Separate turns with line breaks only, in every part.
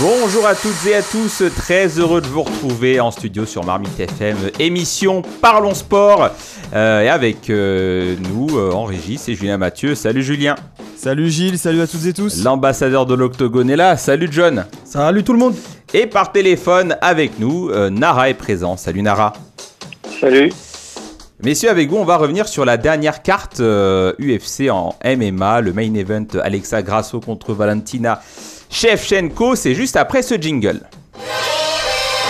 Bonjour à toutes et à tous, très heureux de vous retrouver en studio sur Marmite FM, émission Parlons Sport, Euh, et avec euh, nous euh, en régie, c'est Julien Mathieu. Salut Julien.
Salut Gilles, salut à toutes et tous.
L'ambassadeur de l'Octogone est là. Salut John.
Salut tout le monde.
Et par téléphone avec nous, euh, Nara est présent. Salut Nara.
Salut.
Messieurs, avec vous, on va revenir sur la dernière carte euh, UFC en MMA, le main event Alexa Grasso contre Valentina Shevchenko. C'est juste après ce jingle.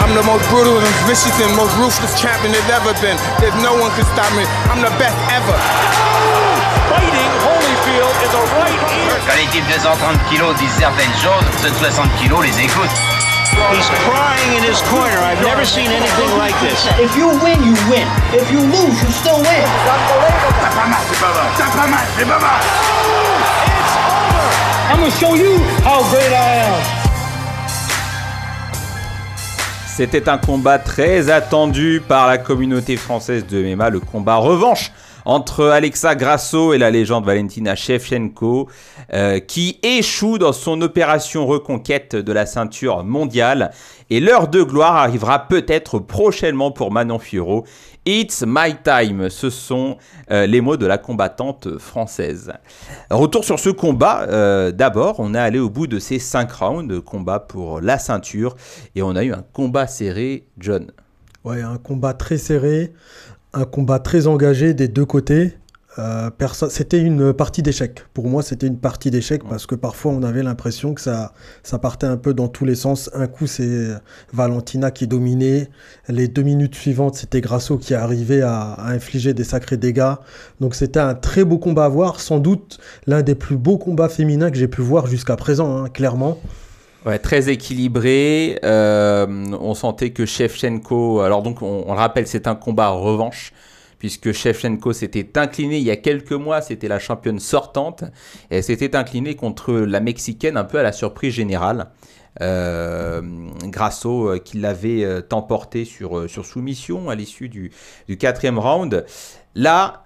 I'm the most brutal and vicious and most ruthless champion there's ever been. There's no one can stop me. I'm the best ever.
Fighting Holyfield in the right ear.
Quand les types de 130 kilos disent certaines choses, ceux de 60 kilos les écoutent.
He's crying in his corner. I've never seen anything like this.
If you win, you win. If you lose, you still win.
T'as pas mal, c'est pas mal. T'as pas mal, c'est pas mal.
C'était un combat très attendu par la communauté française de MMA, le combat revanche entre Alexa Grasso et la légende Valentina Shevchenko, euh, qui échoue dans son opération reconquête de la ceinture mondiale. Et l'heure de gloire arrivera peut-être prochainement pour Manon Fiorot. It's my time, ce sont euh, les mots de la combattante française. Retour sur ce combat, euh, d'abord, on est allé au bout de ces 5 rounds de combat pour la ceinture et on a eu un combat serré, John.
Ouais, un combat très serré, un combat très engagé des deux côtés. Euh, c'était une partie d'échec. Pour moi, c'était une partie d'échec parce que parfois on avait l'impression que ça, ça partait un peu dans tous les sens. Un coup, c'est Valentina qui dominait. Les deux minutes suivantes, c'était Grasso qui arrivait à, à infliger des sacrés dégâts. Donc c'était un très beau combat à voir. Sans doute l'un des plus beaux combats féminins que j'ai pu voir jusqu'à présent, hein, clairement.
Ouais, très équilibré. euh, on sentait que Shevchenko. Alors, donc, on, le rappelle, c'est un combat revanche. Puisque Shevchenko s'était incliné il y a quelques mois, c'était la championne sortante. Et elle s'était inclinée contre la Mexicaine, un peu à la surprise générale. Euh, Grasso euh, qui l'avait euh, emporté sur, euh, sur soumission à l'issue du, du quatrième round. Là,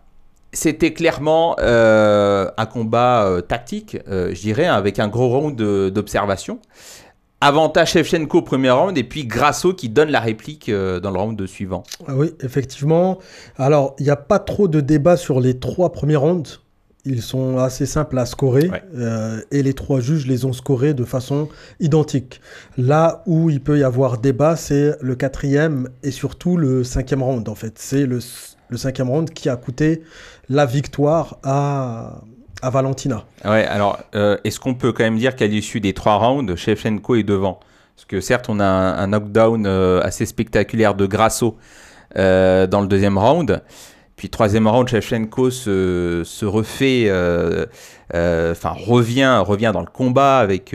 c'était clairement euh, un combat euh, tactique, euh, je dirais, avec un gros round d'observation. Avantage Shevchenko au premier round et puis Grasso qui donne la réplique dans le round suivant.
Ah Oui, effectivement. Alors, il n'y a pas trop de débat sur les trois premiers rounds. Ils sont assez simples à scorer
Ouais.
euh, et les trois juges les ont scorés de façon identique. Là où il peut y avoir débat, c'est le quatrième et surtout le cinquième round en fait. C'est le, le cinquième round qui a coûté la victoire à, à Valentina.
Ouais, alors euh, est-ce qu'on peut quand même dire qu'à l'issue des trois rounds, Shevchenko est devant? Parce que certes, on a un, knockdown euh, assez spectaculaire de Grasso euh, dans le deuxième round. Puis troisième round, Shevchenko se, se refait, enfin revient, revient dans le combat avec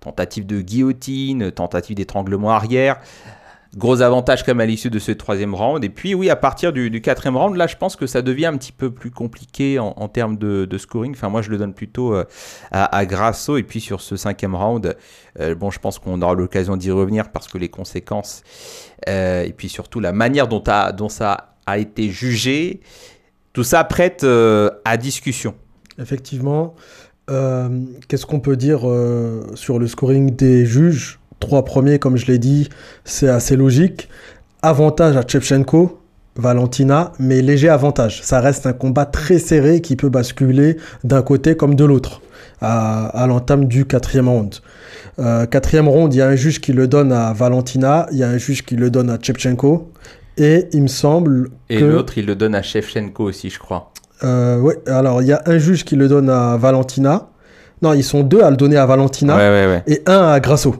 tentative de guillotine, tentative d'étranglement arrière. Gros avantage quand même à l'issue de ce troisième round. Et puis oui, à partir du, quatrième round, là, je pense que ça devient un petit peu plus compliqué en, termes de, scoring. Enfin, moi, je le donne plutôt euh, à, Grasso. Et puis sur ce cinquième round, euh, bon, je pense qu'on aura l'occasion d'y revenir parce que les conséquences euh, et puis surtout la manière dont, a- dont ça a été jugé, tout ça prête à discussion.
Effectivement. Qu'est-ce qu'on peut dire sur le scoring des juges? Trois premiers, comme je l'ai dit, c'est assez logique. Avantage à Chevchenko, Valentina, mais léger avantage. Ça reste un combat très serré qui peut basculer d'un côté comme de l'autre à, à l'entame du quatrième round. Euh, quatrième round, il y a un juge qui le donne à Valentina, il y a un juge qui le donne à Chevchenko, et il me semble
Et
que...
l'autre, il le donne à Shevchenko aussi, je crois.
Euh, ouais, alors il y a un juge qui le donne à Valentina. Non, ils sont deux à le donner à Valentina
Ouais, ouais, ouais.
et un à Grasso.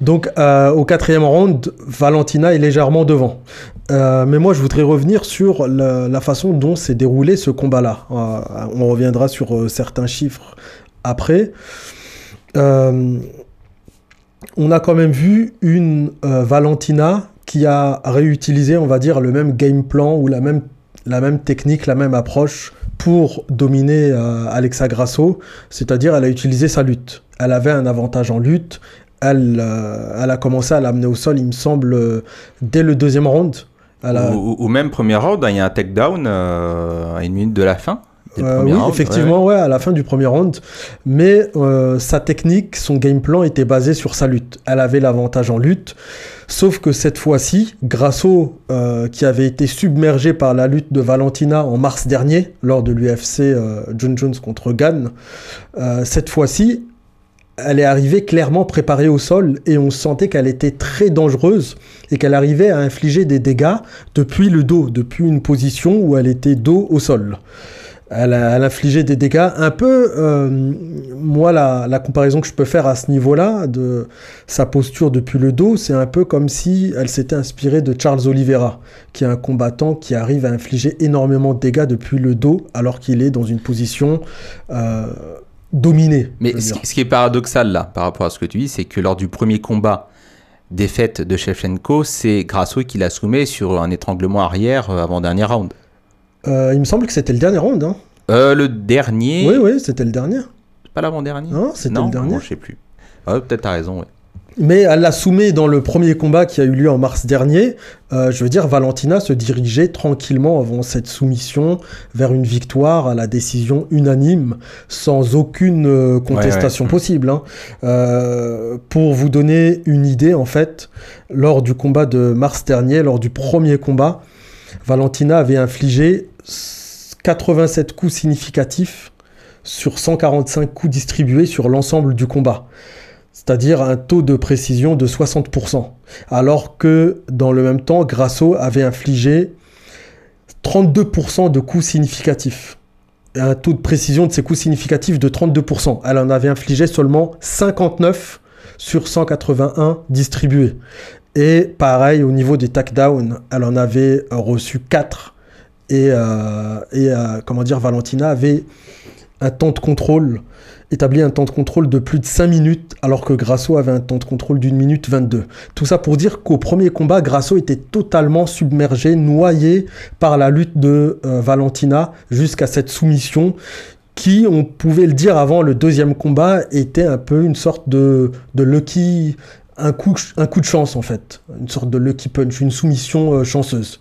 Donc euh, au quatrième round, Valentina est légèrement devant. Euh, mais moi, je voudrais revenir sur la, façon dont s'est déroulé ce combat-là. Euh, on reviendra sur certains chiffres après. On a quand même vu une Valentina qui a réutilisé, on va dire, le même game plan ou la même, la même technique, la même approche pour dominer Alexa Grasso, c'est-à-dire elle a utilisé sa lutte. Elle avait un avantage en lutte, elle, euh, elle a commencé à l'amener au sol, il me semble, euh, dès le deuxième round. A-
Ou, ou même premier round, hein, il y a un takedown euh, à une minute de la fin.
Euh, oui,
round,
effectivement, ouais. à la fin du premier round. Mais euh, sa technique, son game plan était basé sur sa lutte. Elle avait l'avantage en lutte. Sauf que cette fois-ci, Grasso, euh, qui avait été submergé par la lutte de Valentina en mars dernier, lors de l'UFC John Jones contre Gann, cette fois-ci, elle est arrivée clairement préparée au sol et on sentait qu'elle était très dangereuse et qu'elle arrivait à infliger des dégâts depuis le dos, depuis une position où elle était dos au sol. Elle elle a infligé des dégâts un peu. euh, moi, la, la comparaison que je peux faire à ce niveau-là, de sa posture depuis le dos, c'est un peu comme si elle s'était inspirée de Charles Oliveira, qui est un combattant qui arrive à infliger énormément de dégâts depuis le dos, alors qu'il est dans une position euh, dominée.
Mais ce qui, ce qui est paradoxal là, par rapport à ce que tu dis, c'est que lors du premier combat défaite de Shevchenko, c'est Grasso qui la soumet sur un étranglement arrière euh, avant dernier round.
Euh, il me semble que c'était le dernier round. Hein.
Euh, le dernier.
Oui, oui, c'était le dernier.
C'est pas l'avant-dernier
Non, c'était
Non,
le dernier.
bon, je sais plus. Ouais, Peut-être t'as raison, ouais.
Mais elle l'a soumet dans le premier combat qui a eu lieu en mars dernier. Euh, je veux dire, Valentina se dirigeait tranquillement avant cette soumission vers une victoire à la décision unanime, sans aucune euh, contestation
Ouais, ouais.
possible. hein. Euh, pour vous donner une idée, en fait, lors du combat de mars dernier, lors du premier combat, Valentina avait infligé 87 coups significatifs sur 145 coups distribués sur l'ensemble du combat c'est-à-dire un taux de précision de 60%, alors que dans le même temps, Grasso avait infligé 32% de coups significatifs. Un taux de précision de ces coups significatifs de 32%. Elle en avait infligé seulement 59 sur 181 distribués. Et pareil, au niveau des takedowns, elle en avait reçu 4. Et, euh, euh, comment dire, Valentina avait un temps de contrôle établi un temps de contrôle de plus de 5 minutes, alors que Grasso avait un temps de contrôle d'une minute 22. Tout ça pour dire qu'au premier combat, Grasso était totalement submergé, noyé par la lutte de euh, Valentina jusqu'à cette soumission qui, on pouvait le dire avant le deuxième combat, était un peu une sorte de, de lucky, un coup, un coup de chance en fait, une sorte de lucky punch, une soumission euh, chanceuse.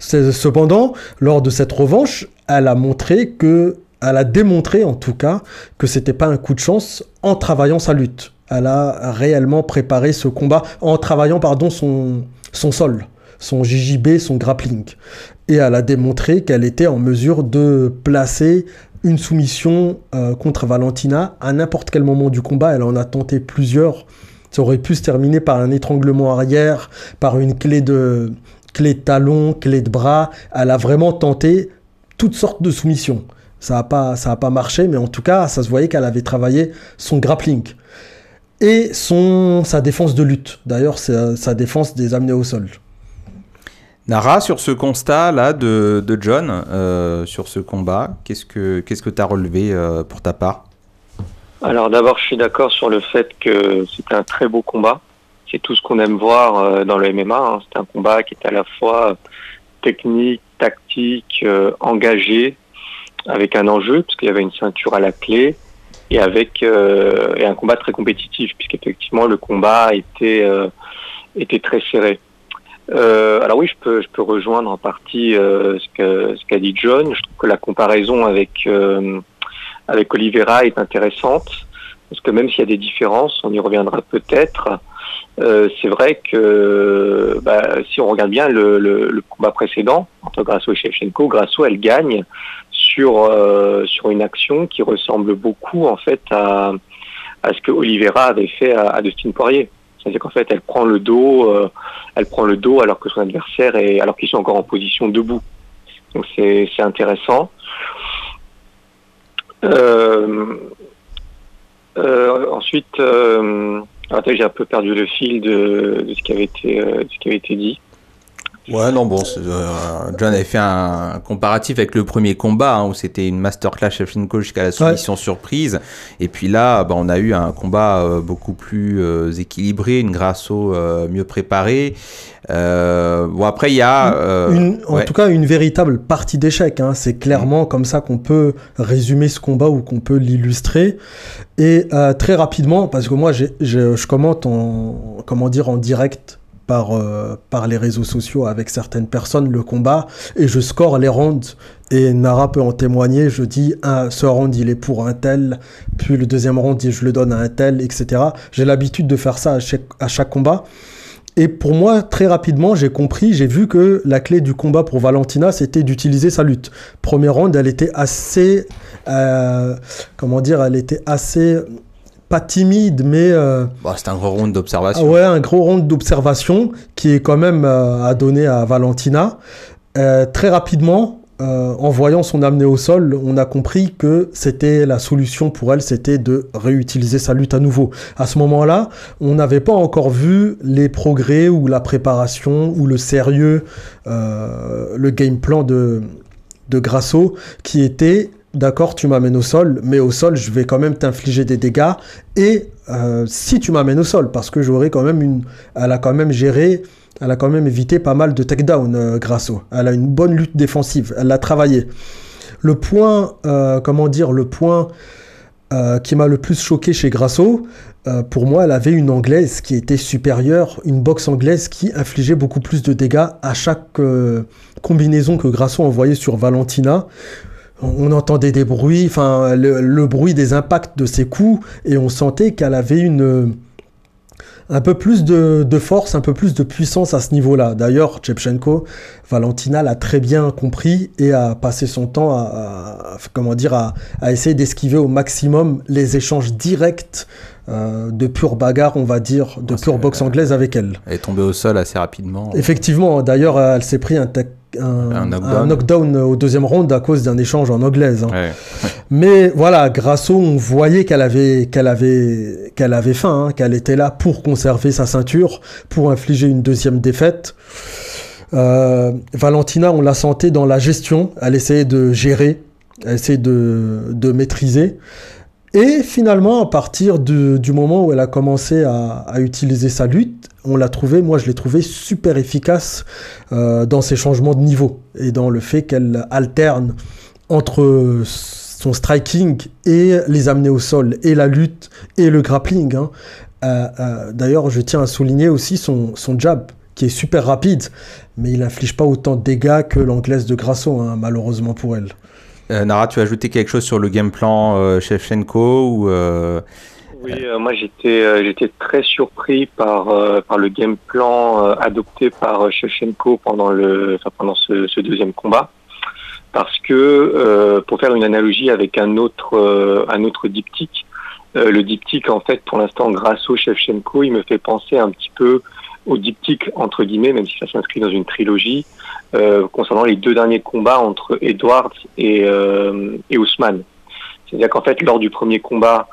Cependant, lors de cette revanche, elle a montré que elle a démontré en tout cas que c'était pas un coup de chance en travaillant sa lutte. Elle a réellement préparé ce combat en travaillant pardon son sol, son JJB, son grappling. Et elle a démontré qu'elle était en mesure de placer une soumission euh, contre Valentina à n'importe quel moment du combat. Elle en a tenté plusieurs. Ça aurait pu se terminer par un étranglement arrière, par une clé de clé de talon, clé de bras. Elle a vraiment tenté toutes sortes de soumissions. Ça n'a pas, ça a pas marché, mais en tout cas, ça se voyait qu'elle avait travaillé son grappling et son, sa défense de lutte. D'ailleurs, c'est euh, sa défense des amenés au sol.
Nara, sur ce constat-là de, de John, euh, sur ce combat, qu'est-ce que qu'est-ce que tu as relevé euh, pour ta part?
Alors d'abord, je suis d'accord sur le fait que c'était un très beau combat. C'est tout ce qu'on aime voir euh, dans le MMA. hein. C'est un combat qui est à la fois technique, tactique, euh, engagé, avec un enjeu, puisqu'il y avait une ceinture à la clé, et avec euh, et un combat très compétitif, puisqu'effectivement le combat était, euh, était très serré. Euh, alors oui, je peux, je peux rejoindre en partie ce qu'a dit John. Je trouve que la comparaison avec avec Oliveira est intéressante parce que même s'il y a des différences, on y reviendra peut-être. c'est vrai que bah, si on regarde bien le, le, le combat précédent entre Grasso et Shevchenko, Grasso elle gagne sur euh, sur une action qui ressemble beaucoup en fait à à ce que Oliveira avait fait à, Dustin Poirier. C'est-à-dire qu'en fait elle prend le dos, euh, elle prend le dos alors que son adversaire est alors qu'ils sont encore en position debout. Donc c'est intéressant. Euh, ensuite, attends, j'ai un peu perdu le fil de, de ce qui avait été, de ce qui avait été dit.
Ouais, non, bon, euh, John avait fait un, comparatif avec le premier combat hein, où c'était une masterclass Shevchenko jusqu'à la soumission surprise. Et puis là, bah, on a eu un combat euh, beaucoup plus euh, équilibré, une Grasso mieux préparée. bon, après, il y a.
en tout cas, une véritable partie d'échec. Hein. C'est clairement comme ça qu'on peut résumer ce combat ou qu'on peut l'illustrer. Et très rapidement, parce que moi, je commente en, comment dire, en direct par, euh, par les réseaux sociaux avec certaines personnes le combat et je score les rounds et Nara peut en témoigner. Je dis un, ce round il est pour un tel, puis le deuxième round je le donne à un tel, etc. J'ai l'habitude de faire ça à chaque, à chaque combat. Et pour moi, très rapidement, j'ai compris, j'ai vu que la clé du combat pour Valentina, c'était d'utiliser sa lutte. Premier round, elle était assez, euh, comment dire, elle était assez pas timide, mais. Euh,
bah, c'est un gros round d'observation.
ouais, un gros round d'observation qui est quand même euh, à donner à Valentina. Euh, très rapidement, en voyant son amener au sol, on a compris que c'était la solution pour elle, c'était de réutiliser sa lutte à nouveau. À ce moment-là, on n'avait pas encore vu les progrès ou la préparation ou le sérieux, le game plan de, de Grasso qui était d'accord, tu m'amènes au sol, mais au sol, je vais quand même t'infliger des dégâts. Et euh, si tu m'amènes au sol, parce que j'aurais quand même une. Elle a quand même géré, elle a quand même évité pas mal de takedown, euh, Grasso. Elle a une bonne lutte défensive, elle l'a travaillé. Le point, euh, comment dire, le point qui m'a le plus choqué chez Grasso, pour moi, elle avait une anglaise qui était supérieure, une boxe anglaise qui infligeait beaucoup plus de dégâts à chaque combinaison que Grasso envoyait sur Valentina on entendait des bruits, enfin le, bruit des impacts de ses coups, et on sentait qu'elle avait une un peu plus de, force, un peu plus de puissance à ce niveau-là. D'ailleurs, Chepchenko, Valentina l'a très bien compris et a passé son temps à, comment dire, à, essayer d'esquiver au maximum les échanges directs euh, de pure bagarre, on va dire, de pure boxe anglaise avec elle.
Elle est tombée au sol assez rapidement.
Effectivement, d'ailleurs, elle s'est pris un, un, knockdown. au deuxième round à cause d'un échange en anglaise. Hein. Mais voilà, Grasso, on voyait qu'elle avait, qu'elle avait, qu'elle avait faim, hein, qu'elle était là pour conserver sa ceinture, pour infliger une deuxième défaite. Euh, Valentina, on la sentait dans la gestion, elle essayait de gérer, elle essayait de, de maîtriser. Et finalement, à partir du moment où elle a commencé à, utiliser sa lutte, on l'a trouvé, moi je l'ai trouvé super efficace euh, dans ses changements de niveau et dans le fait qu'elle alterne entre son striking et les amener au sol, et la lutte et le grappling. Hein. Euh, euh, d'ailleurs, je tiens à souligner aussi son, jab qui est super rapide, mais il n'inflige pas autant de dégâts que l'anglaise de Grasso, hein, malheureusement pour elle.
Euh, Nara, tu as ajouté quelque chose sur le game plan euh, Shevchenko ou euh,
Oui, moi j'étais j'étais très surpris par par le game plan adopté par Shevchenko pendant le pendant ce, deuxième combat. Parce que pour faire une analogie avec un autre un autre diptyque, le diptyque en fait pour l'instant Grasso Shevchenko, il me fait penser un petit peu au diptyque entre guillemets, même si ça s'inscrit dans une trilogie, euh, concernant les deux derniers combats entre Edwards et, euh, et Ousmane. C'est-à-dire qu'en fait, lors du premier combat,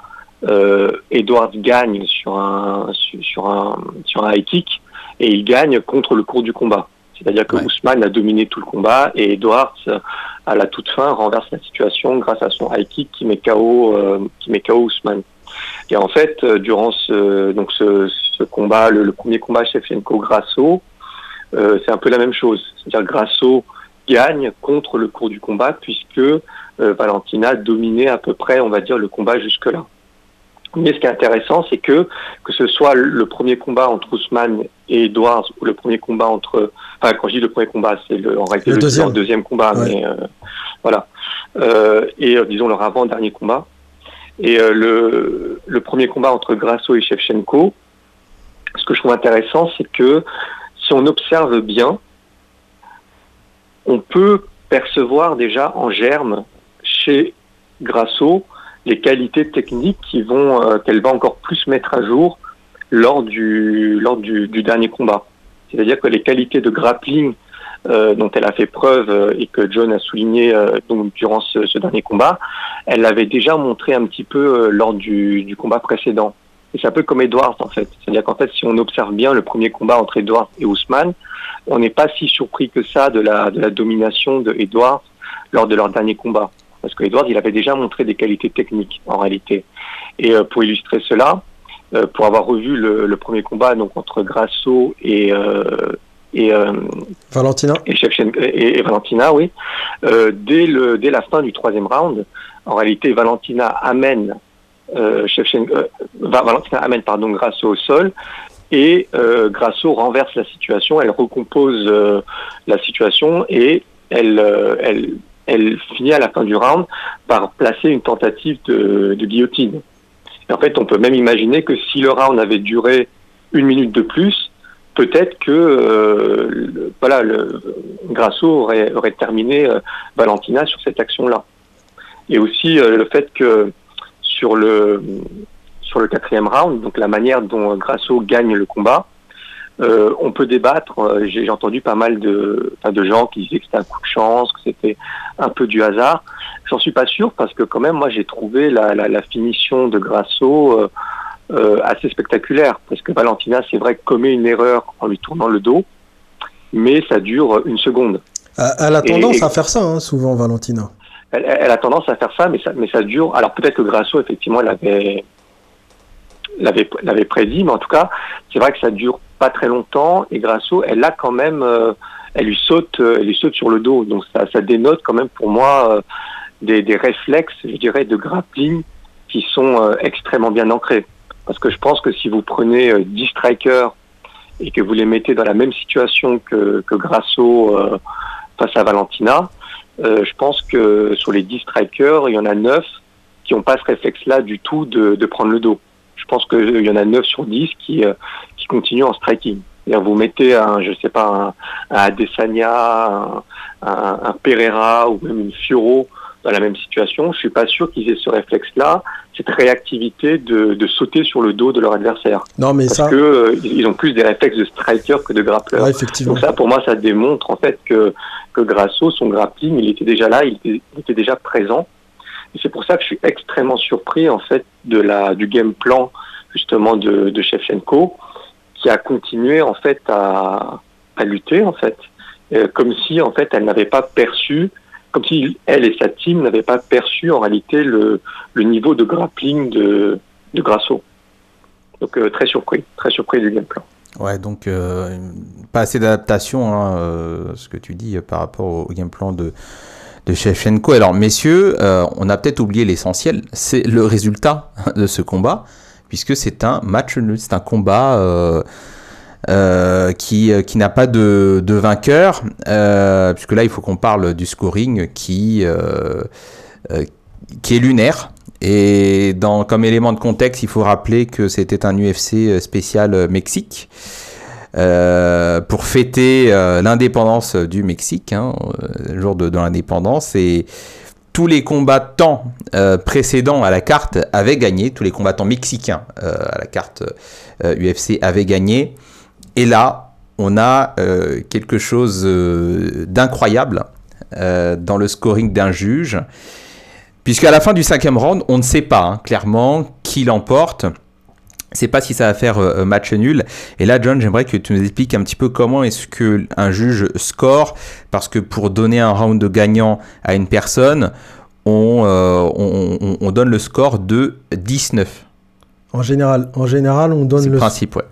euh, Edwards gagne sur un sur un sur un high kick et il gagne contre le cours du combat. C'est-à-dire que Ousmane a dominé tout le combat et Edwards, à la toute fin, renverse la situation grâce à son high kick qui met KO qui met KO Ousmane. Et en fait, durant ce donc ce, ce combat, le, le premier combat Shevchenko Grasso, euh, c'est un peu la même chose. C'est-à-dire Grasso gagne contre le cours du combat puisque euh, Valentina dominait à peu près, on va dire, le combat jusque-là. Mais ce qui est intéressant, c'est que que ce soit le premier combat entre Ousmane et Edwards ou le premier combat entre, enfin quand je dis le premier combat, c'est le, en réalité le, deuxième. combat, mais euh, voilà. Euh, et disons leur avant-dernier combat. Et le, le premier combat entre Grasso et Shevchenko, ce que je trouve intéressant, c'est que si on observe bien, on peut percevoir déjà en germe chez Grasso les qualités techniques qui vont euh, qu'elle va encore plus mettre à jour lors du lors du, dernier combat. C'est-à-dire que les qualités de grappling euh, dont elle a fait preuve euh, et que John a souligné donc durant ce, dernier combat, elle l'avait déjà montré un petit peu lors du, du combat précédent. Et c'est un peu comme Edwards en fait. C'est-à-dire qu'en fait, si on observe bien le premier combat entre Edwards et Ousmane, on n'est pas si surpris que ça de la, de la domination de Edwards lors de leur dernier combat. Parce que Edwards, il avait déjà montré des qualités techniques en réalité. Et euh, pour illustrer cela, euh, pour avoir revu le, le, premier combat donc entre Grasso et euh, et euh,
Valentina
et, Shevchenko, et, et Valentina, oui. Euh, dès le dès la fin du troisième round, en réalité, Valentina amène euh, Valentina amène pardon Grasso au sol et euh, Grasso renverse la situation, elle recompose euh, la situation et elle, euh, elle, elle finit à la fin du round par placer une tentative de, de guillotine. Et en fait, on peut même imaginer que si le round avait duré une minute de plus, peut-être que euh, voilà, le, Grasso aurait, aurait terminé euh, Valentina sur cette action-là. Et aussi euh, le fait que sur le sur le quatrième round, donc la manière dont Grasso gagne le combat, euh, on peut débattre. J'ai entendu pas mal de, de gens qui disaient que c'était un coup de chance, que c'était un peu du hasard. J'en suis pas sûr parce que quand même, moi, j'ai trouvé la, la, la, finition de Grasso euh, assez spectaculaire parce que Valentina, c'est vrai, commet une erreur en lui tournant le dos, mais ça dure une seconde.
Elle a tendance et, à faire ça, hein, souvent, Valentina.
Elle, elle, a tendance à faire ça, mais ça, mais ça dure. Alors peut-être que Grasso, effectivement, l'avait l'avait prédit, mais en tout cas, c'est vrai que ça dure pas très longtemps et Grasso, elle a quand même, euh, elle lui saute, euh, elle lui saute sur le dos, donc ça, ça dénote quand même pour moi euh, des, des, réflexes, je dirais, de grappling qui sont extrêmement bien ancrés. Parce que je pense que si vous prenez 10 strikers et que vous les mettez dans la même situation que, que Grasso face à Valentina, je pense que sur les 10 strikers, il y en a 9 qui n'ont pas ce réflexe-là du tout de, de prendre le dos je pense qu'il y en a 9 sur 10 qui, euh, qui continuent en striking. Vous mettez un, je sais pas, un, un un, un, un, Pereira ou même une Fioro dans la même situation, je suis pas sûr qu'ils aient ce réflexe-là, cette réactivité de, de, sauter sur le dos de leur adversaire.
Non, mais
Parce
ça...
que euh, ils ont plus des réflexes de striker que de grappleur.
Ouais, effectivement.
Donc ça, pour moi, ça démontre en fait que que Grasso, son grappling, il était déjà là, il était, il était déjà présent. Et c'est pour ça que je suis extrêmement surpris en fait de la du game plan justement de, de Shevchenko qui a continué en fait à, à lutter en fait euh, comme si en fait elle n'avait pas perçu comme si elle et sa team n'avaient pas perçu en réalité le, niveau de grappling de, de Grasso. Donc euh, très surpris, très surpris du game plan.
Ouais, donc euh, pas assez d'adaptation, hein, ce que tu dis par rapport au, game plan de, de Shevchenko. Alors, messieurs, euh, on a peut-être oublié l'essentiel, c'est le résultat de ce combat, puisque c'est un match c'est un combat euh, euh, qui, qui n'a pas de, de vainqueur, puisque là, il faut qu'on parle du scoring qui, qui est lunaire. Et dans, comme élément de contexte, il faut rappeler que c'était un UFC spécial Mexique. Euh, pour fêter euh, l'indépendance du Mexique, hein, le jour de, de l'indépendance. Et tous les combattants euh, précédents à la carte avaient gagné, tous les combattants mexicains à la carte UFC avaient gagné. Et là, on a quelque chose d'incroyable dans le scoring d'un juge. Puisqu'à la fin du cinquième round, on ne sait pas hein, clairement qui l'emporte c'est pas si ça va faire euh, match nul. Et là, John, j'aimerais que tu nous expliques un petit peu comment est-ce que un juge score, parce que pour donner un round de gagnant à une personne, on, euh, on, on, donne le score de 19.
En général, en général, on donne
le
principe,
ouais.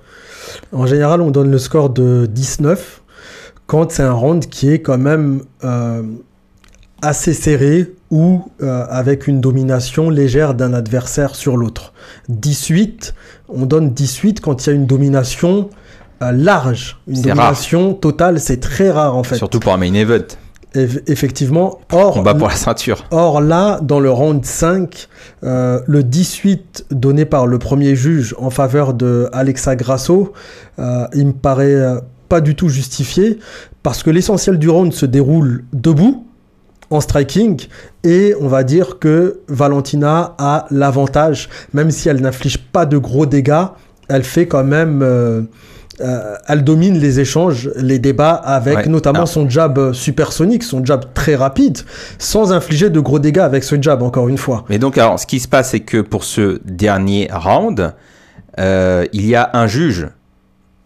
En général, on donne le score de 19 quand c'est un round qui est quand même euh, assez serré ou euh, avec une domination légère d'un adversaire sur l'autre. 18, on donne 18 quand il y a une domination euh, large, une domination rare. totale, c'est très rare en fait.
Surtout pour un main event.
Eff effectivement, or,
combat pour la ceinture.
Or là, dans le round 5, euh, le 18 donné par le premier juge en faveur de Alexa Grasso, euh, il me paraît pas du tout justifié parce que l'essentiel du round se déroule debout en striking et on va dire que Valentina a l'avantage, même si elle n'inflige pas de gros dégâts, elle fait quand même, euh, euh, elle domine les échanges, les débats avec ouais. notamment ah. son jab supersonique, son jab très rapide, sans infliger de gros dégâts avec ce jab encore une fois.
Mais donc alors, ce qui se passe, c'est que pour ce dernier round, euh, il y a un juge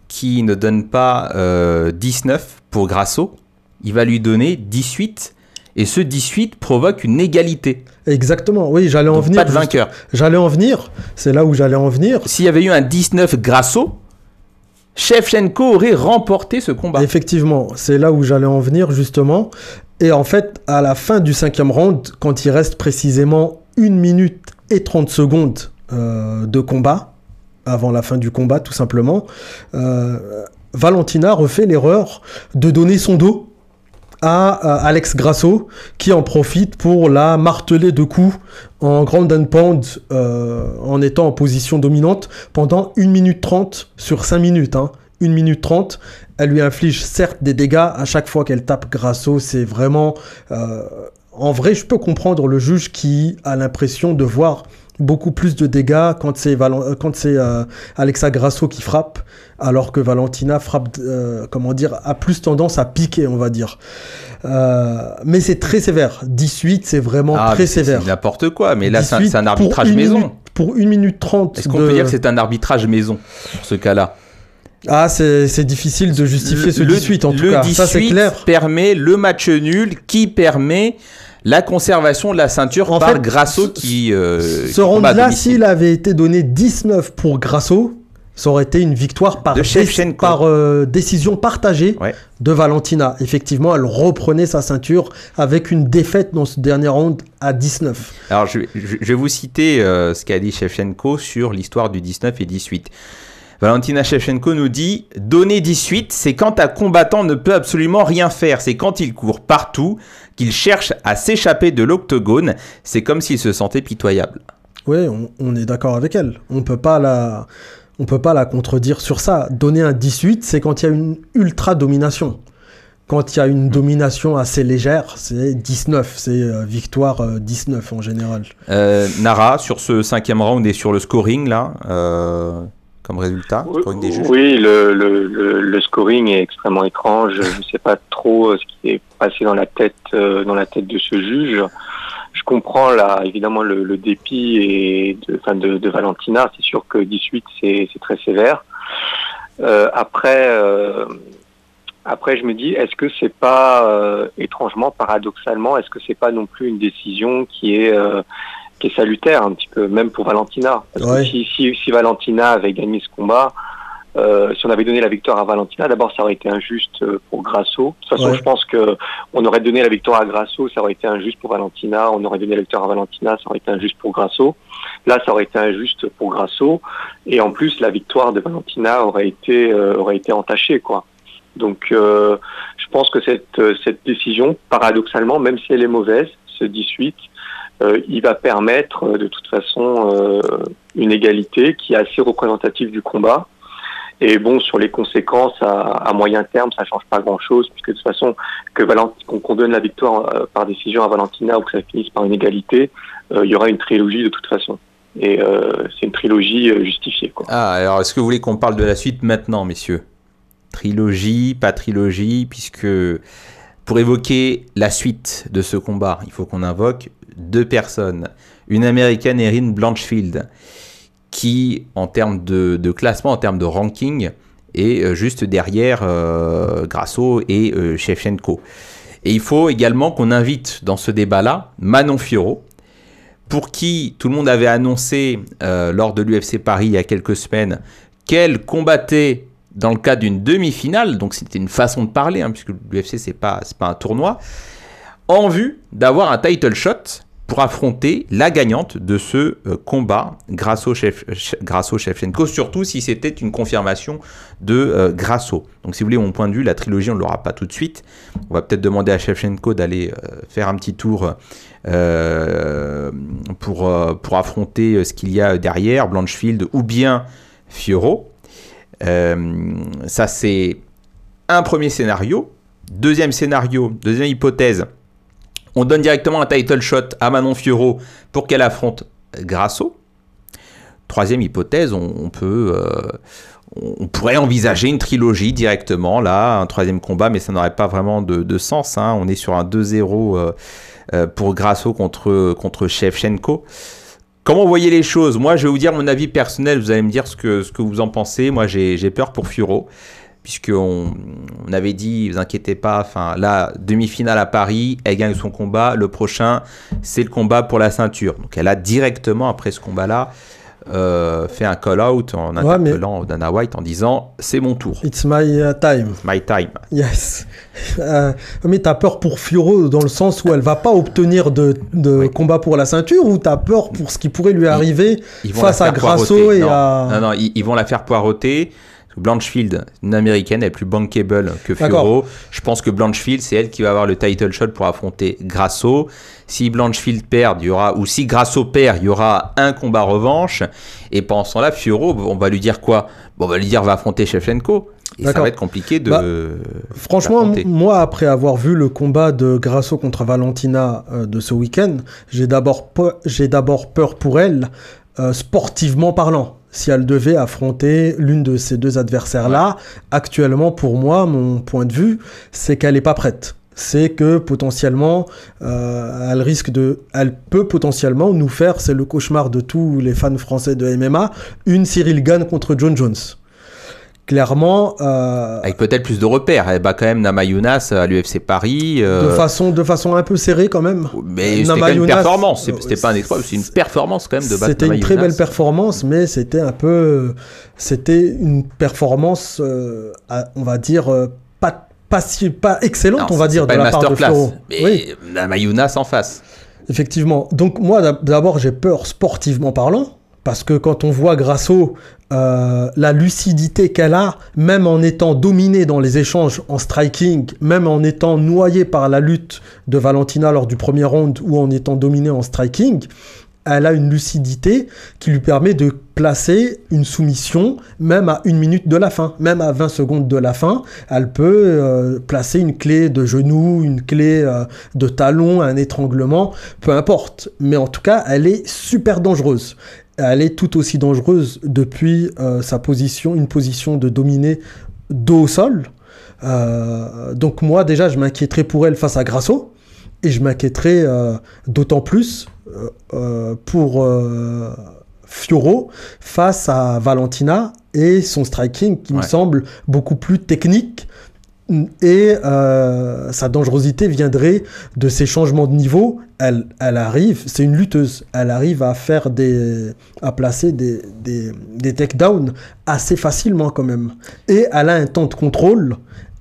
qui ne donne pas euh, 19 pour Grasso, il va lui donner 18 et ce 18 provoque une égalité.
Exactement, oui, j'allais en venir.
pas de vainqueur.
J'allais en venir, c'est là où j'allais en venir.
S'il y avait eu un 19 Grasso, Shevchenko aurait remporté ce combat.
Effectivement, c'est là où j'allais en venir justement. Et en fait, à la fin du cinquième round, quand il reste précisément 1 minute et 30 secondes euh, de combat, avant la fin du combat tout simplement, euh, Valentina refait l'erreur de donner son dos euh, Alex Grasso qui en profite pour la marteler de coups en ground and pound euh, en étant en position dominante pendant 1 minute 30 sur 5 minutes. Hein. 1 minute 30, elle lui inflige certes des dégâts à chaque fois qu'elle tape Grasso, c'est vraiment... euh, en vrai, je peux comprendre le juge qui a l'impression de voir beaucoup plus de dégâts quand c'est euh, quand c'est euh, Alexa Grasso qui frappe, alors que Valentina frappe, euh, comment dire, a plus tendance à piquer, on va dire. Euh, mais c'est très sévère. 18, c'est vraiment
Ah,
très
c'est-
sévère.
C'est n'importe quoi, mais là c'est un-
18
c'est un
pour
arbitrage maison.
minute- pour 1 minute 30
Est-ce qu'on peut dire que c'est un arbitrage maison pour ce cas-là?
Ah, c'est c'est difficile de justifier ce
Le-
18 en tout
le
cas. Ça, c'est
18
clair.
permet le match nul qui permet la conservation de la ceinture
En
par
fait,
Grasso qui. euh,
Ce round-là, s'il avait été donné 19 pour Grasso, ça aurait été une victoire par,
De
dé- par euh, décision partagée
Ouais.
de Valentina. Effectivement, elle reprenait sa ceinture avec une défaite dans ce dernier round à 19.
Alors, je, je- je vais vous citer euh, ce qu'a dit Shevchenko sur l'histoire du 19 et 18. Valentina Shevchenko nous dit Donner 18, c'est quand un combattant ne peut absolument rien faire. C'est quand il court partout, qu'il cherche à s'échapper de l'octogone. C'est comme s'il se sentait pitoyable.
Oui, on, on est d'accord avec elle. On peut pas la, on peut pas la contredire sur ça. Donner un 18, c'est quand il y a une ultra domination. Quand il y a une domination assez légère, c'est 19, c'est euh, victoire euh, 19 en général.
Euh, Nara, sur ce cinquième round et sur le scoring, là, euh, comme résultat, scoring des juges.
Oui, le, le, le, le scoring est extrêmement étrange. Je ne sais pas trop euh, ce qui est passé dans la tête euh, dans la tête de ce juge. Je comprends là évidemment le, dépit et de, enfin de, de Valentina. C'est sûr que 18 c'est c'est très sévère. Euh, après euh, après je me dis est-ce que c'est pas euh, étrangement paradoxalement est-ce que c'est pas non plus une décision qui est qui est salutaire un petit peu même pour Valentina parce
Ouais.
que si, si si Valentina avait gagné ce combat euh, si on avait donné la victoire à Valentina, d'abord ça aurait été injuste euh, pour Grasso. De toute façon,
Ouais.
je pense que on aurait donné la victoire à Grasso, ça aurait été injuste pour Valentina. On aurait donné la victoire à Valentina, ça aurait été injuste pour Grasso. Là, ça aurait été injuste pour Grasso. Et en plus, la victoire de Valentina aurait été euh, aurait été entachée, quoi. Donc, euh, je pense que cette cette décision, paradoxalement, même si elle est mauvaise, ce 18, euh, il va permettre euh, de toute façon euh, une égalité qui est assez représentative du combat. Et bon, sur les conséquences à, moyen terme, ça change pas grand-chose, puisque de toute façon, qu'on qu'on donne la victoire par décision à Valentina ou que ça finisse par une égalité, il y aura une trilogie de toute façon. Et c'est une trilogie justifiée.
Ah, alors est-ce que vous voulez qu'on parle de la suite maintenant, messieurs? Trilogie, pas trilogie, puisque pour évoquer la suite de ce combat, il faut qu'on invoque deux personnes. Une américaine, Erin Blanchfield, qui, en termes de, classement, en termes de ranking, est euh, juste derrière euh, Grasso et euh, Shevchenko. Et il faut également qu'on invite dans ce débat-là Manon Fiorot, pour qui tout le monde avait annoncé euh, lors de l'UFC Paris il y a quelques semaines qu'elle combattait dans le cadre d'une demi-finale, donc c'était une façon de parler, hein, puisque l'UFC c'est pas, pas un tournoi, en vue d'avoir un title shot pour affronter la gagnante de ce euh, combat, Grasso, Sh- Grasso Shevchenko, surtout si c'était une confirmation de euh, Grasso. Donc si vous voulez mon point de vue, la trilogie on ne l'aura pas tout de suite. On va peut-être demander à Shevchenko d'aller euh, faire un petit tour pour, pour affronter ce qu'il y a derrière, Blanchfield ou bien Fioro. Ça c'est un premier scénario. Deuxième scénario, deuxième hypothèse, on donne directement un title shot à Manon Fioro pour qu'elle affronte Grasso. Troisième hypothèse, on, euh, pourrait envisager une trilogie directement, là, un troisième combat, mais ça n'aurait pas vraiment de, sens. hein. On est sur un 2-0 euh, euh, pour Grasso contre, contre Shevchenko. comment vous voyez les choses? Moi, je vais vous dire mon avis personnel. Vous allez me dire ce que, vous en pensez. Moi, j'ai peur pour Furo. Puisqu'on on avait dit, vous inquiétez pas, enfin, la demi-finale à Paris, elle gagne son combat. Le prochain, c'est le combat pour la ceinture. Donc, elle a directement, après ce combat-là, euh, fait un call-out en
Ouais,
interpellant Dana White en disant c'est mon tour,
It's my uh, time.
my time.
Yes. Euh, mais t'as peur pour Fioro dans le sens où elle va pas obtenir de, de
Oui.
combat pour la ceinture ou t'as peur pour ce qui pourrait lui arriver
Ils
face à Grasso
poireauter.
et
non,
à.
Non, non, ils, ils vont la faire poireauter. Blanchfield, une américaine, elle est plus bankable que. Fioro. Je pense que Blanchfield, c'est elle qui va avoir le title shot pour affronter Grasso. Si Blanchfield perd, il y aura, ou si Grasso perd, il y aura un combat revanche. Et pendant ce temps-là, Fioro, on va lui dire quoi? Bon, on va lui dire va affronter Shevchenko. Et ça va être compliqué de.
Bah, Franchement, moi, après avoir vu le combat de Grasso contre Valentina euh, de ce week-end, j'ai d'abord pe- j'ai d'abord peur pour elle, euh, sportivement parlant. Si elle devait affronter l'une de ces deux adversaires-là, actuellement, pour moi, mon point de vue, c'est qu'elle n'est pas prête. C'est que potentiellement, euh, elle risque de, elle peut potentiellement nous faire, c'est le cauchemar de tous les fans français de MMA, une Cyril Gann contre John Jones. Clairement, euh,
Avec peut-être plus de repères. Elle bat quand même Nama Younas à l'UFC Paris. euh,
de façon de façon un peu serrée quand même.
Mais c'était une performance.
Euh,
C'était pas un exploit, c'est une performance quand même de battre
C'était une très
Younas.
belle performance, mais c'était un peu, c'était une performance, euh, à- on va dire euh, pas pas si pas excellente,
Non,
on va dire de la part de Floro.
Mais
Oui,
Nama Younas en face.
effectivement. Donc moi d'ab- d'abord j'ai peur sportivement parlant. Parce que quand on voit Grasso, euh, la lucidité qu'elle a, même en étant dominée dans les échanges en striking, même en étant noyée par la lutte de Valentina lors du premier round ou en étant dominée en striking, elle a une lucidité qui lui permet de placer une soumission même à une minute de la fin, même à 20 secondes de la fin, elle peut euh, placer une clé de genou, une clé euh, de talon, un étranglement, peu importe. Mais en tout cas, elle est super dangereuse. Elle est tout aussi dangereuse depuis euh, sa position, une position de dominer dos au sol. Euh, donc moi déjà, je m'inquiéterais pour elle face à Grasso. Et je m'inquiéterais euh, d'autant plus pour Fioro face à Valentina et son striking qui me semble beaucoup plus technique. Et euh, sa dangerosité viendrait de ses changements de niveau. Elle, arrive, c'est une lutteuse, elle arrive à faire des, à placer des, des, des takedowns assez facilement quand même. Et elle a un temps de contrôle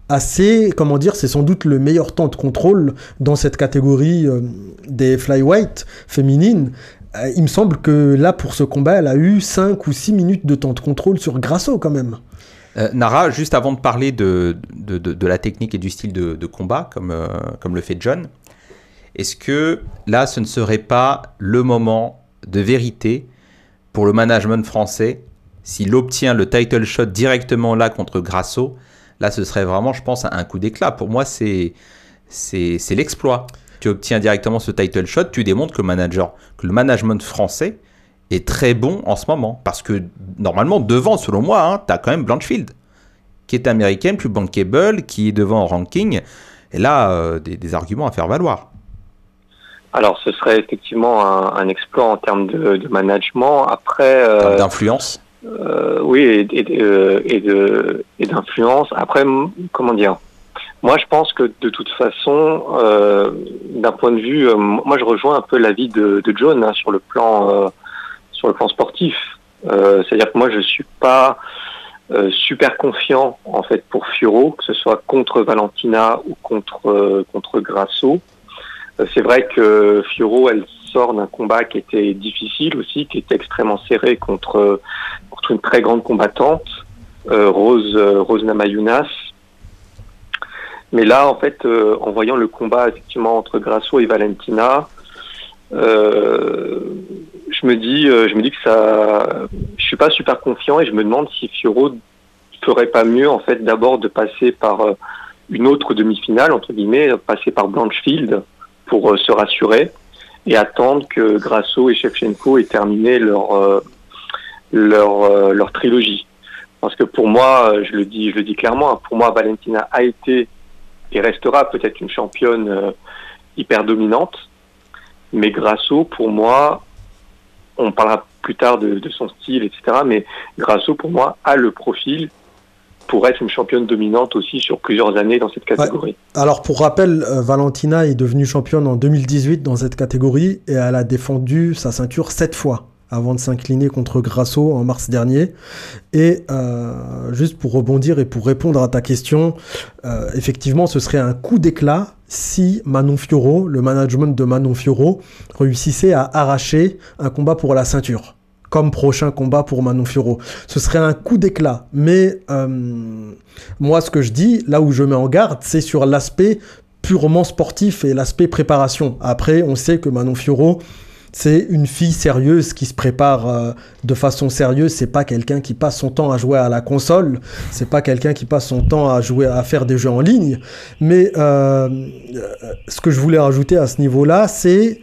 assez, comment dire, c'est sans doute le meilleur temps de contrôle dans cette catégorie euh, des flyweight féminines. Euh, il me semble que là, pour ce combat, elle a eu 5 ou 6 minutes de temps de contrôle sur Grasso quand même.
Euh, Nara, juste avant de parler de, de, de- la technique et du style de, combat, comme, euh, comme le fait John, est-ce que là, ce ne serait pas le moment de vérité pour le management français s'il obtient le title shot directement là contre Grasso Là, ce serait vraiment, je pense, un coup d'éclat. Pour moi, c'est l'exploit. Tu obtiens directement ce title shot, tu démontres que manager, que le management français est très bon en ce moment. Parce que normalement, devant, selon moi, tu as quand même Blanchfield, qui est américaine, plus bankable, qui est devant en ranking. Et là, euh, des, des arguments à faire valoir.
Alors, ce serait effectivement un, un exploit en termes de, de management. Après, euh,
d'influence.
euh, oui, et, et, d'influence. Après, comment dire? Moi, je pense que de toute façon, euh, d'un point de vue, euh, moi, je rejoins un peu l'avis de, de John hein, sur le plan sur le plan sportif. Euh, C'est-à-dire que moi, je suis pas euh, super confiant en fait pour Fioro, que ce soit contre Valentina ou contre euh, contre Grasso. C'est vrai que Fioro, elle sort d'un combat qui était difficile aussi, qui était extrêmement serré contre contre une très grande combattante, Rose euh, Rose Namajunas. Mais là, en fait, en voyant le combat effectivement entre Grasso et Valentina, je me dis, euh, je me dis que ça, je suis pas super confiant et je me demande si Fioro ferait pas mieux en fait d'abord de passer par euh, une autre demi-finale entre guillemets, passer par Blanchfield pour euh, se rassurer et attendre que Grasso et Shevchenko aient terminé leur euh, leur euh, leur trilogie. Parce que pour moi, euh, je le dis, je le dis clairement, hein, pour moi, Valentina a été et restera peut-être une championne euh, hyper dominante, mais Grasso, pour moi, on parlera plus tard de, son style, etc. Mais Grasso, pour moi, a le profil pour être une championne dominante aussi sur plusieurs années dans cette catégorie.
Alors pour rappel, euh, Valentina est devenue championne en 2018 dans cette catégorie et elle a défendu sa ceinture sept fois avant de s'incliner contre Grasso en mars dernier. Et euh, juste pour rebondir et pour répondre à ta question, euh, effectivement, ce serait un coup d'éclat si Manon Fioro, le management de Manon Fioro, réussissait à arracher un combat pour la ceinture comme prochain combat pour Manon Fioro. Ce serait un coup d'éclat. Mais euh, moi, ce que je dis, là où je mets en garde, c'est sur l'aspect purement sportif et l'aspect préparation. Après, on sait que Manon Fioro, c'est une fille sérieuse qui se prépare euh, de façon sérieuse. C'est pas quelqu'un qui passe son temps à jouer à la console. C'est pas quelqu'un qui passe son temps à jouer, à faire des jeux en ligne. Mais euh, ce que je voulais rajouter à ce niveau-là, c'est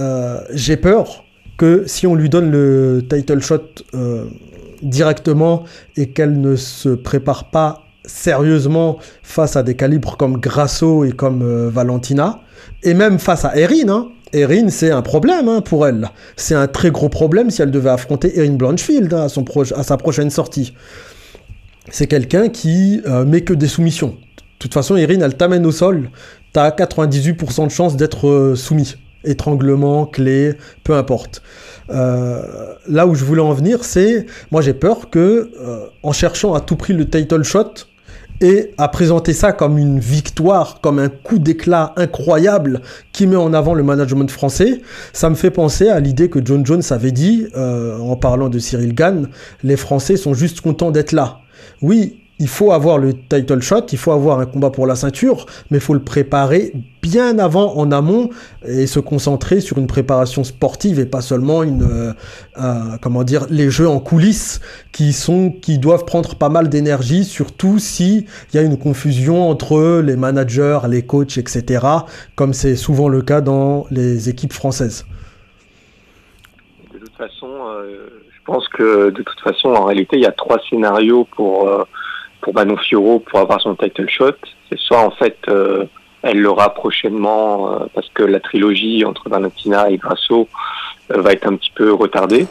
euh, j'ai peur que si on lui donne le title shot euh, directement et qu'elle ne se prépare pas sérieusement face à des calibres comme Grasso et comme euh, Valentina, et même face à Erin, hein. Erin, c'est un problème hein, pour elle. C'est un très gros problème si elle devait affronter Erin Blanchfield hein, à, sa prochaine sortie. C'est quelqu'un qui euh, met que des soumissions. De toute façon, Erin, elle t'amène au sol. T'as 98% de chances d'être euh, soumis étranglement, clé, peu importe. Euh, là où je voulais en venir, c'est, moi j'ai peur que, en cherchant à tout prix le title shot, et à présenter ça comme une victoire, comme un coup d'éclat incroyable qui met en avant le management français, ça me fait penser à l'idée que John Jones avait dit, euh, en parlant de Cyril Gann, les Français sont juste contents d'être là. Oui, il faut avoir le title shot, il faut avoir un combat pour la ceinture, mais il faut le préparer bien avant, en amont, et se concentrer sur une préparation sportive et pas seulement une, euh, comment dire, les jeux en coulisses qui sont, qui doivent prendre pas mal d'énergie, surtout si il y a une confusion entre les managers, les coachs, etc., comme c'est souvent le cas dans les équipes françaises.
De toute façon, euh, je pense que de toute façon, en réalité, il y a trois scénarios pour euh, pour Manon Fioro pour avoir son title shot. C'est soit en fait euh, elle l'aura prochainement euh, parce que la trilogie entre Valentina et Grasso euh, va être un petit peu retardée.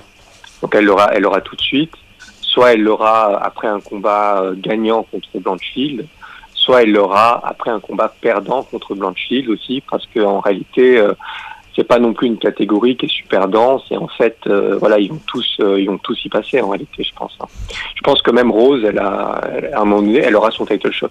Donc elle l'aura elle l'aura tout de suite. Soit elle l'aura après un combat euh, gagnant contre Blanchfield, soit elle l'aura après un combat perdant contre Blanchfield aussi parce que en réalité euh, c'est pas non plus une catégorie qui est super dense et en fait euh, voilà ils vont tous euh, ils vont tous y passer en réalité je pense hein. je pense que même Rose elle a à un moment donné elle aura son title shot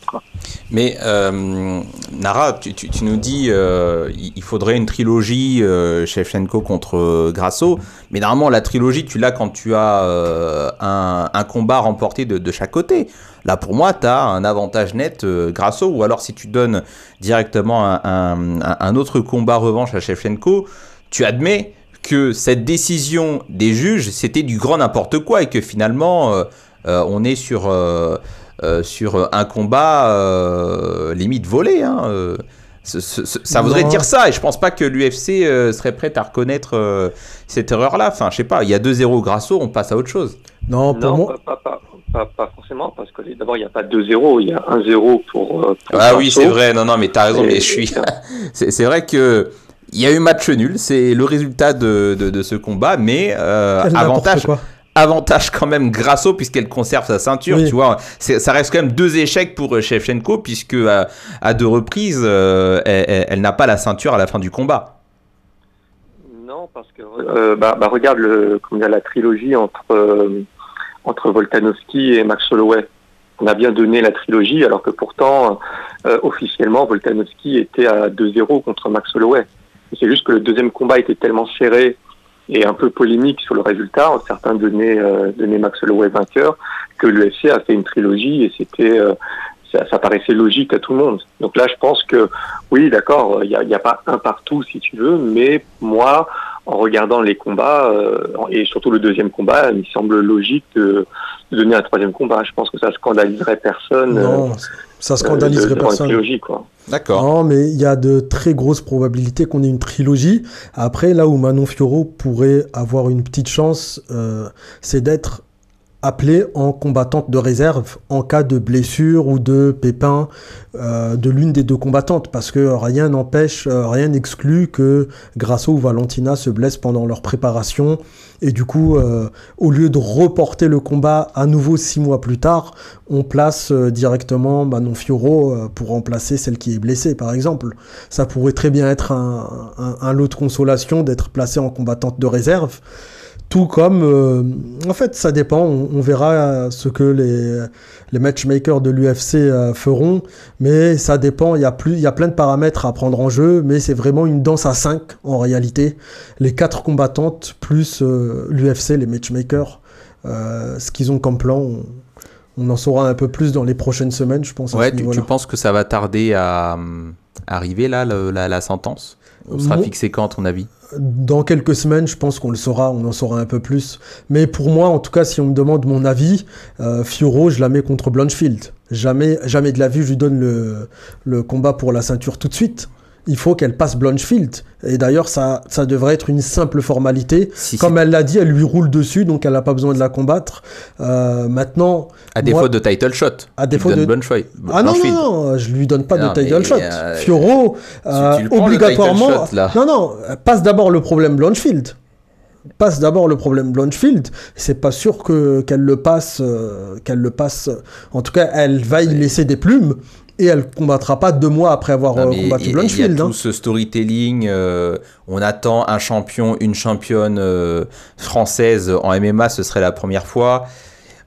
mais euh, Nara tu, nous dis il faudrait une trilogie Shevchenko contre Grasso. Mais normalement la trilogie tu l'as quand tu as un, combat remporté de chaque côté Là, pour moi, tu as un avantage net euh, Grasso, ou alors si tu donnes directement un, autre combat revanche à Shevchenko, tu admets que cette décision des juges, c'était du grand n'importe quoi, et que finalement, euh, euh, on est sur, euh, un combat limite volé. Hein, ce, ce, ça voudrait non. dire ça, et je pense pas que l'UFC serait prête à reconnaître cette erreur-là. Enfin, je sais pas, il y a 2-0 Grasso, on passe à autre chose.
Non, pour
non,
moi.
Pas, pas, pas. Pas, pas, forcément, parce que d'abord, il n'y a pas 2-0, il y a 1-0 pour, pour,
Ah oui, c'est vrai, non, non, mais t'as raison, et, mais je suis. c'est vrai que. Il y a eu match nul, c'est le résultat de, de, de, ce combat, mais euh, avantage, avantage quand même Grasso puisqu'elle conserve sa ceinture, oui. tu vois. Ça reste quand même deux échecs pour Shevchenko puisque à, à deux reprises, euh, elle, elle n'a pas la ceinture à la fin du combat.
Non, parce que euh, bah, bah, regarde le, comment dire, la trilogie entre euh, entre Volkanovski et Max Holloway. On a bien donné la trilogie, alors que pourtant, euh, officiellement, Volkanovski était à 2-0 contre Max Holloway. C'est juste que le deuxième combat était tellement serré et un peu polémique sur le résultat, certains donnaient, euh, donnaient Max Holloway vainqueur, que l'UFC a fait une trilogie et c'était euh, ça, ça, paraissait logique à tout le monde. Donc là, je pense que oui, d'accord, il n'y a, pas un partout si tu veux, mais moi, en regardant les combats euh, et surtout le deuxième combat, il me semble logique de, de, donner un troisième combat. Je pense que ça scandaliserait personne.
Non, ça scandaliserait
de, de
personne.
Trilogie, quoi.
D'accord.
Non, mais il y a de très grosses probabilités qu'on ait une trilogie. Après, là où Manon Fioro pourrait avoir une petite chance, euh, c'est d'être appelée en combattante de réserve en cas de blessure ou de pépin euh, de l'une des deux combattantes parce que rien n'empêche, euh, rien n'exclut que Grasso ou Valentina se blessent pendant leur préparation et du coup, euh, au lieu de reporter le combat à nouveau six mois plus tard, on place directement Manon Fioro pour remplacer celle qui est blessée, par exemple. Ça pourrait très bien être un, lot de consolation d'être placée en combattante de réserve. Tout comme, euh, en fait, ça dépend. On, on verra ce que les, les matchmakers de l'UFC euh, feront, mais ça dépend. Il y a plus, il y a plein de paramètres à prendre en jeu, mais c'est vraiment une danse à 5 en réalité. Les quatre combattantes plus euh, l'UFC, les matchmakers, euh, ce qu'ils ont comme plan. On, on en saura un peu plus dans les prochaines semaines, je pense.
Ouais, tu, tu penses que ça va tarder à hum, arriver là, la, la sentence? On sera fixé quand, à ton avis?
Dans quelques semaines, je pense qu'on le saura, on en saura un peu plus. Mais pour moi, en tout cas, si on me demande mon avis, euh, Fioro, je la mets contre Blanchfield. Jamais, jamais de la vie, je lui donne le, le combat pour la ceinture tout de suite. Il faut qu'elle passe Blanchfield. Et d'ailleurs, ça, ça devrait être une simple formalité.
Si,
Comme elle l'a dit, elle lui roule dessus, donc elle n'a pas besoin de la combattre. Euh, maintenant,
À défaut
moi-
de title shot.
À défaut de- ah non, non, non, je lui donne pas
Non,
de title shot.
euh,
Fioro, euh,
tu
obligatoirement.
shot.
Non, non, passe d'abord le problème Blanchfield. Passe d'abord le problème Blanchfield. C'est pas sûr que qu'elle le passe, euh, qu'elle le passe. En tout cas, elle va y laisser des plumes et elle combattra pas deux mois après avoir
Non,
euh,
mais
combattu
a- il y a
Blanchfield.
tout
hein.
ce storytelling. euh, on attend un champion, une championne euh, française en MMA, ce serait la première fois.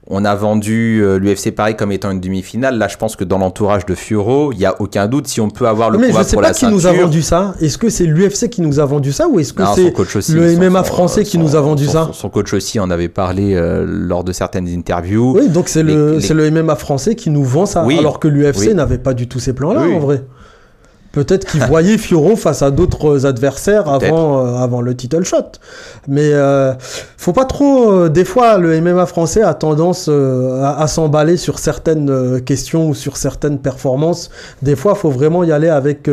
On a vendu euh, l'UFC Paris comme étant une demi-finale. Là, je pense que dans l'entourage de Fioro, il n'y a aucun doute si on peut avoir le
Mais je
combat
sais
pour
pas
la
qui
ceinture.
nous a vendu ça. Est-ce que c'est l'UFC qui nous a vendu ça ou est-ce que c'est le MMA
son-
français qui nous a vendu
son-
ça
son- coach aussi en avait parlé euh, lors de certaines interviews.
Oui, donc c'est le,
les-
le MMA français qui nous vend ça,
Oui,
alors que l'UFC
oui.
n'avait pas du tout ces plans-là
Oui.
en vrai. Peut-être qu'ils voyaient Fioro face à d'autres adversaires avant, euh, avant le title shot. Mais euh, faut pas trop. euh, des fois, le MMA français a tendance euh, à, à s'emballer sur certaines euh, questions ou sur certaines performances. Des fois, faut vraiment y aller avec.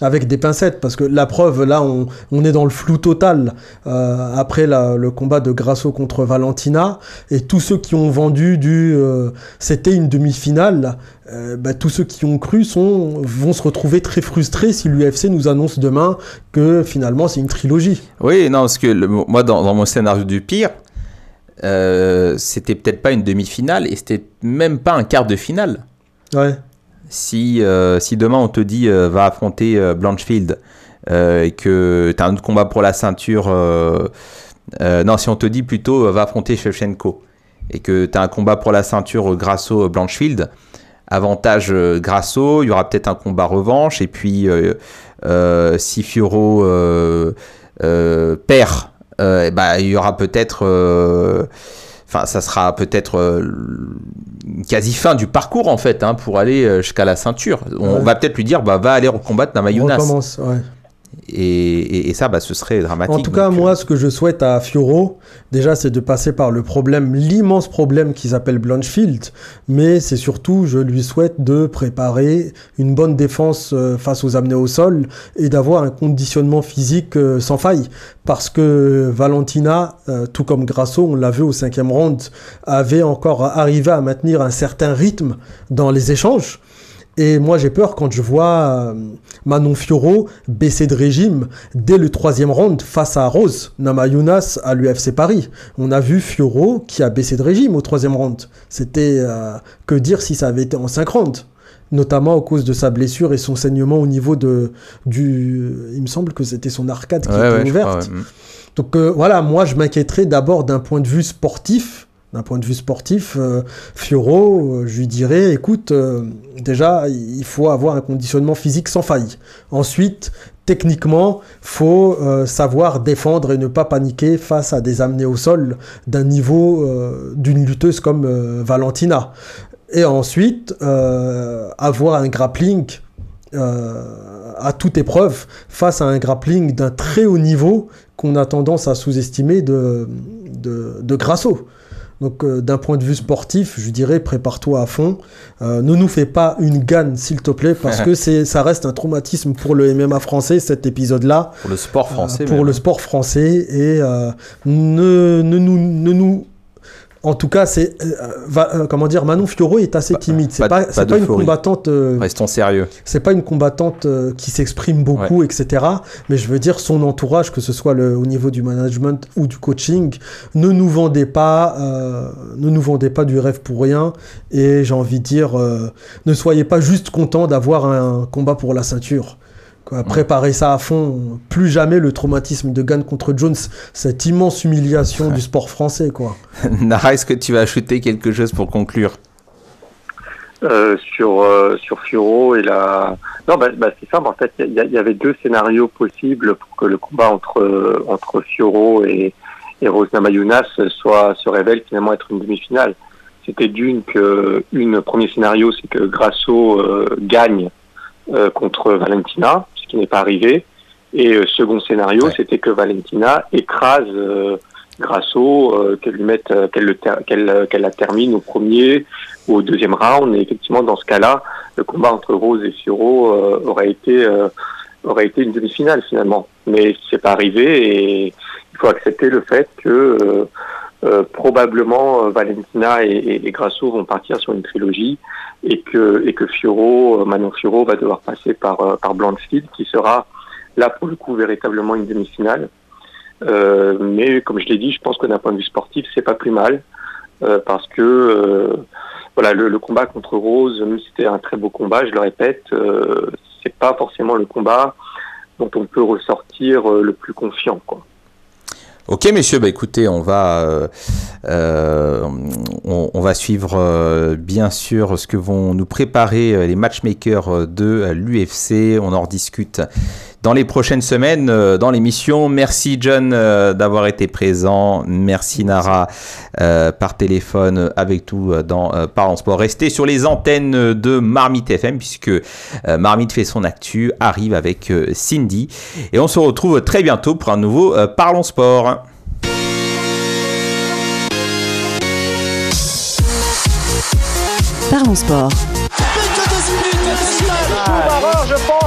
Avec des pincettes, parce que la preuve, là, on, on est dans le flou total euh, après la- le combat de Grasso contre Valentina, et tous ceux qui ont vendu du euh, c'était une demi-finale, euh, bah, tous ceux qui ont cru sont, vont se retrouver très frustrés si l'UFC nous annonce demain que finalement c'est une trilogie.
Oui, non, parce que le- moi, dans, dans mon scénario du pire, c'était peut-être pas une demi-finale et c'était même pas un quart de finale.
Ouais.
Si, euh, si demain on te dit euh, va affronter euh, Blanchfield et que tu as un combat pour la ceinture, non, si on te dit plutôt va affronter Shevchenko et que tu as un combat pour la ceinture euh, Grasso-Blanchfield, avantage Grasso, il y aura peut-être un combat revanche et puis si Fioro perd, ben, il y aura peut-être. Enfin, ça sera peut-être euh, quasi fin du parcours en fait hein, pour aller euh, jusqu'à la ceinture. On
Ouais.
va peut-être lui dire bah va aller combattre
On
Namayunas.
recommence, ouais.
Et, et- et ça, bah, ce serait dramatique.
En tout cas,
Donc,
moi, ce que je souhaite à Fioro, déjà, c'est de passer par le problème, l'immense problème qu'ils appellent Blanchfield, mais c'est surtout, je lui souhaite de préparer une bonne défense euh, face aux amenés au sol et d'avoir un conditionnement physique euh, sans faille. Parce que Valentina, euh, tout comme Grasso, on l'a vu au cinquième round, avait encore arrivé à maintenir un certain rythme dans les échanges. Et moi, j'ai peur quand je vois euh, Manon Fioro baisser de régime dès le troisième round face à Rose Namayunas à l'UFC Paris. On a vu Fioro qui a baissé de régime au troisième round. C'était euh, que dire si ça avait été en cinq rounds? Notamment à cause de sa blessure et son saignement au niveau de du il me semble que c'était son arcade qui
Ouais,
était
ouais,
ouverte
crois, ouais. Mm.
donc euh, voilà, moi je m'inquiéterais d'abord d'un point de vue sportif. D'un point de vue sportif, euh, Fioro, euh, je lui dirais, écoute, euh, déjà, il faut avoir un conditionnement physique sans faille. Ensuite, techniquement, faut euh, savoir défendre et ne pas paniquer face à des amenés au sol d'un niveau d'une lutteuse comme Valentina. Et ensuite, avoir un grappling à toute épreuve face à un grappling d'un très haut niveau qu'on a tendance à sous-estimer de, de Grasso. Donc euh, d'un point de vue sportif, je dirais prépare-toi à fond. Euh, ne nous fais pas une ganne s'il te plaît parce que c'est ça reste un traumatisme pour le MMA français cet épisode-là.
Pour le sport français.
Euh, pour
même.
le sport français et ne, ne nous ne nous En tout cas, c'est euh, euh, comment dire, Manon Fioro est assez timide. C'est
pas-
pas,
pas
c'est pas une combattante. euh,
Restons sérieux.
c'est pas une combattante euh, qui s'exprime beaucoup, etc. Mais je veux dire, son entourage, que ce soit le, au niveau du management ou du coaching, ne nous vendait pas, euh, ne nous vendait pas du rêve pour rien. Et j'ai envie de dire, euh, ne soyez pas juste content d'avoir un combat pour la ceinture. Quoi, préparez ça à fond. Plus jamais le traumatisme de Gann contre Jones, cette immense humiliation du sport français, quoi.
Nara, est-ce que tu vas ajouter quelque chose pour conclure?
Euh, sur euh, sur Fioro et la non bah, bah, c'est simple en fait il y, avait deux scénarios possibles pour que le combat entre euh, entre Fioro et et Rose Namajunas soit se révèle finalement être une demi-finale c'était d'une que une premier scénario c'est que Grasso euh, gagne euh, contre Valentina qui n'est pas arrivé et euh, second scénario c'était que Valentina écrase euh, Grasso euh, qu'elle lui mette qu'elle qu'elle qu'elle la termine au premier ou au deuxième round. Et effectivement, dans ce cas-là, le combat entre Rose et euh, aurait été aurait été une demi-finale finalement. Mais c'est pas arrivé et il faut accepter le fait que euh, euh, probablement euh, Valentina et, et, et Grasso vont partir sur une trilogie et que et que Fioro, euh, Manon Fioro va devoir passer par par Blanchfield qui sera là pour le coup véritablement une demi-finale. Euh, mais comme je l'ai dit, je pense que d'un point de vue sportif, c'est pas plus mal euh, parce que euh, voilà le, le combat contre Rose, même si c'était un très beau combat, je le répète, c'est pas forcément le combat dont on peut ressortir le plus confiant. Quoi.
Ok, messieurs, bah écoutez, on va, euh, euh, on, va suivre euh, bien sûr ce que vont nous préparer les matchmakers de l'UFC. On en rediscute dans les prochaines semaines euh, dans l'émission. Merci John euh, d'avoir été présent. Merci Nara euh, par téléphone avec tout euh, dans euh, Parlons Sport. Restez sur les antennes de Marmite FM puisque euh, Marmite fait son actu, arrive avec euh, Cindy. Et on se retrouve très bientôt pour un nouveau euh, Parlons Sport.
Parlons sport.